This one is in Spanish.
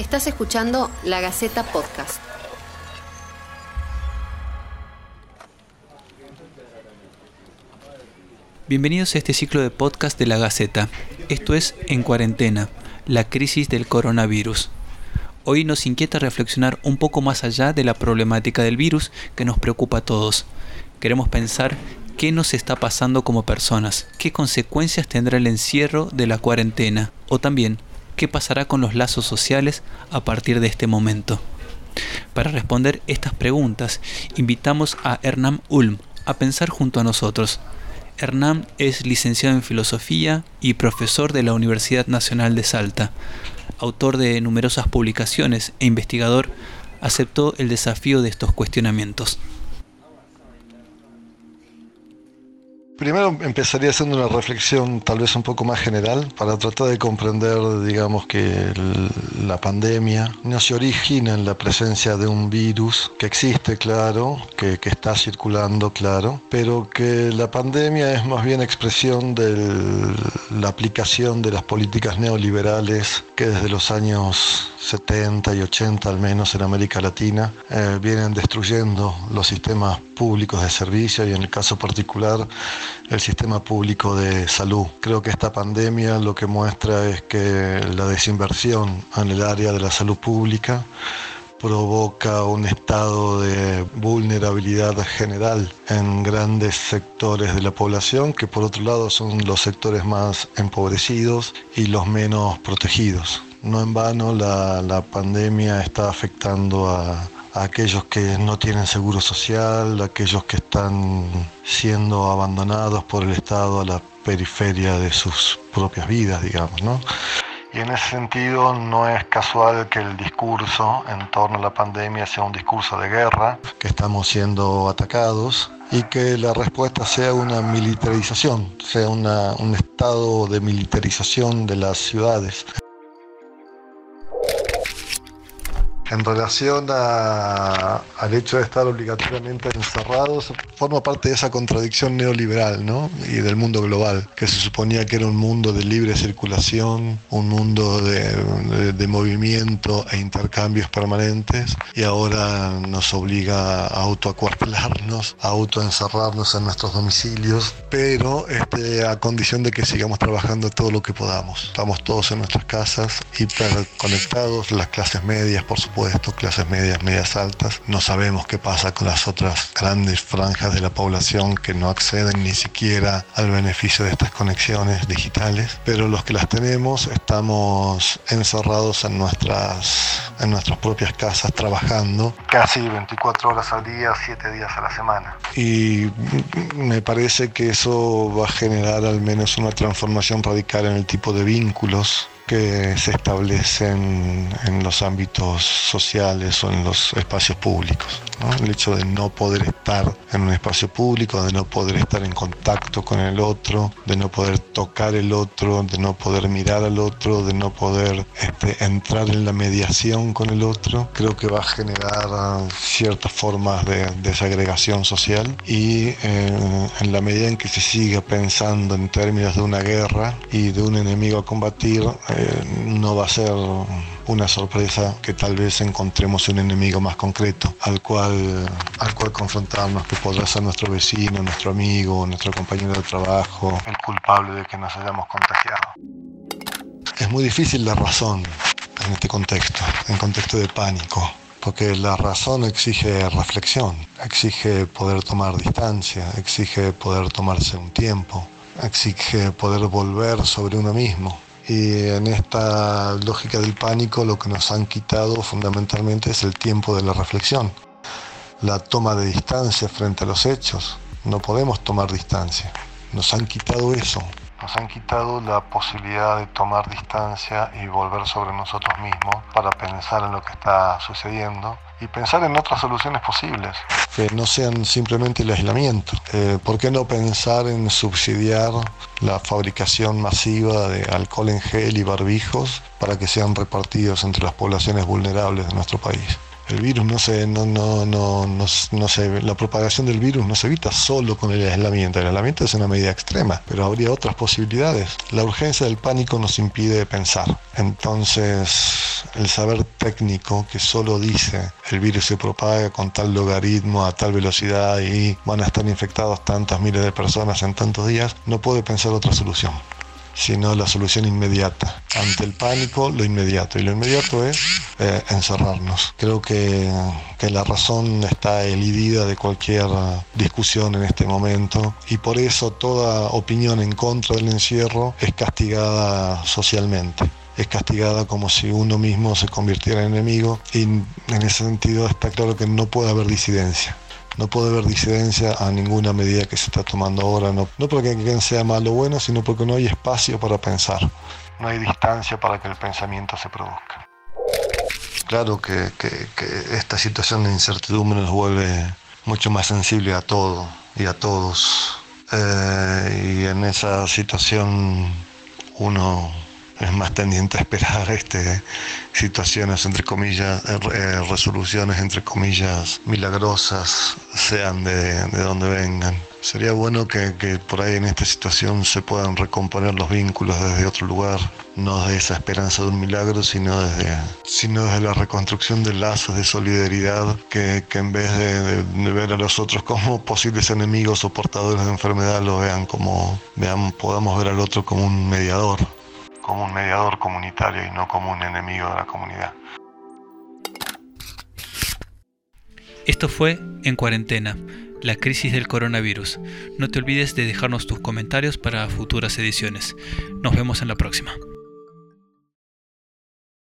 Estás escuchando La Gaceta Podcast. Bienvenidos a este ciclo de podcast de La Gaceta. Esto es En Cuarentena, la crisis del coronavirus. Hoy nos inquieta reflexionar un poco más allá de la problemática del virus que nos preocupa a todos. Queremos pensar qué nos está pasando como personas, qué consecuencias tendrá el encierro de la cuarentena o también qué pasará con los lazos sociales a partir de este momento. Para responder estas preguntas, invitamos a Hernán Ulm a pensar junto a nosotros. Hernán es licenciado en Filosofía y profesor de la Universidad Nacional de Salta. Autor de numerosas publicaciones e investigador, aceptó el desafío de estos cuestionamientos. Primero empezaría haciendo una reflexión tal vez un poco más general para tratar de comprender, digamos, que la pandemia no se origina en la presencia de un virus que existe, claro, que, está circulando, claro, pero que la pandemia es más bien expresión de la aplicación de las políticas neoliberales que desde los años 70 y 80 al menos en América Latina eh, vienen destruyendo los sistemas públicos de servicio y en el caso particular el sistema público de salud. Creo que esta pandemia lo que muestra es que la desinversión en el área de la salud pública provoca un estado de vulnerabilidad general en grandes sectores de la población, que por otro lado son los sectores más empobrecidos y los menos protegidos. No en vano la, la pandemia está afectando a, a aquellos que no tienen seguro social, a aquellos que están siendo abandonados por el Estado a la periferia de sus propias vidas, digamos, ¿no? Y en ese sentido no es casual que el discurso en torno a la pandemia sea un discurso de guerra, que estamos siendo atacados y que la respuesta sea una militarización, sea una, un estado de militarización de las ciudades. En relación a, al hecho de estar obligatoriamente encerrados, forma parte de esa contradicción neoliberal ¿no? y del mundo global, que se suponía que era un mundo de libre circulación, un mundo de, de, de movimiento e intercambios permanentes, y ahora nos obliga a autoacuartelarnos, a autoencerrarnos en nuestros domicilios, pero este, a condición de que sigamos trabajando todo lo que podamos. Estamos todos en nuestras casas, hiperconectados, las clases medias, por supuesto supuesto, clases medias, medias altas. No sabemos qué pasa con las otras grandes franjas de la población que no acceden ni siquiera al beneficio de estas conexiones digitales, pero los que las tenemos estamos encerrados en nuestras, en nuestras propias casas trabajando casi 24 horas al día, 7 días a la semana. Y me parece que eso va a generar al menos una transformación radical en el tipo de vínculos que se establecen en los ámbitos sociales o en los espacios públicos. ¿no? El hecho de no poder estar en un espacio público, de no poder estar en contacto con el otro, de no poder tocar el otro, de no poder mirar al otro, de no poder este, entrar en la mediación con el otro, creo que va a generar ciertas formas de desagregación social y eh, en la medida en que se siga pensando en términos de una guerra y de un enemigo a combatir, eh, no va a ser una sorpresa que tal vez encontremos un enemigo más concreto al cual, al cual confrontarnos, que podrá ser nuestro vecino, nuestro amigo, nuestro compañero de trabajo, el culpable de que nos hayamos contagiado. Es muy difícil la razón en este contexto, en contexto de pánico, porque la razón exige reflexión, exige poder tomar distancia, exige poder tomarse un tiempo, exige poder volver sobre uno mismo y en esta lógica del pánico lo que nos han quitado fundamentalmente es el tiempo de la reflexión, la toma de distancia frente a los hechos. No podemos tomar distancia. Nos han quitado eso. Nos han quitado la posibilidad de tomar distancia y volver sobre nosotros mismos para pensar en lo que está sucediendo y pensar en otras soluciones posibles, que no sean simplemente el aislamiento. Eh, ¿Por qué no pensar en subsidiar la fabricación masiva de alcohol en gel y barbijos para que sean repartidos entre las poblaciones vulnerables de nuestro país? El virus no se, no, no, no, no, se, la propagación del virus no se evita solo con el aislamiento. El aislamiento es una medida extrema, pero habría otras posibilidades. La urgencia del pánico nos impide pensar. Entonces, el saber técnico que solo dice el virus se propaga con tal logaritmo a tal velocidad y van a estar infectados tantas miles de personas en tantos días, no puede pensar otra solución sino la solución inmediata. Ante el pánico, lo inmediato. Y lo inmediato es eh, encerrarnos. Creo que, que, la razón está elidida de cualquier discusión en este momento y por eso toda opinión en contra del encierro es castigada socialmente es castigada como si uno mismo se convirtiera en enemigo y en ese sentido está claro que no puede haber disidencia. No puede haber disidencia a ninguna medida que se está tomando ahora, no, no porque sea malo o bueno, sino porque no hay espacio para pensar. No hay distancia para que el pensamiento se produzca. Claro que, esta situación de incertidumbre nos vuelve mucho más sensible a todo y a todos. Eh, y en esa situación uno es más tendiente a esperar este, situaciones, entre comillas, eh, eh, resoluciones, entre comillas, milagrosas, sean de, de donde vengan. Sería bueno que, que, por ahí en esta situación se puedan recomponer los vínculos desde otro lugar, no desde esa esperanza de un milagro, sino desde, sino desde la reconstrucción de lazos de solidaridad, que, que en vez de, ver a los otros como posibles enemigos o portadores de enfermedad, lo vean como, vean, podamos ver al otro como un mediador como un mediador comunitario y no como un enemigo de la comunidad. Esto fue En Cuarentena, la crisis del coronavirus. No te olvides de dejarnos tus comentarios para futuras ediciones. Nos vemos en la próxima.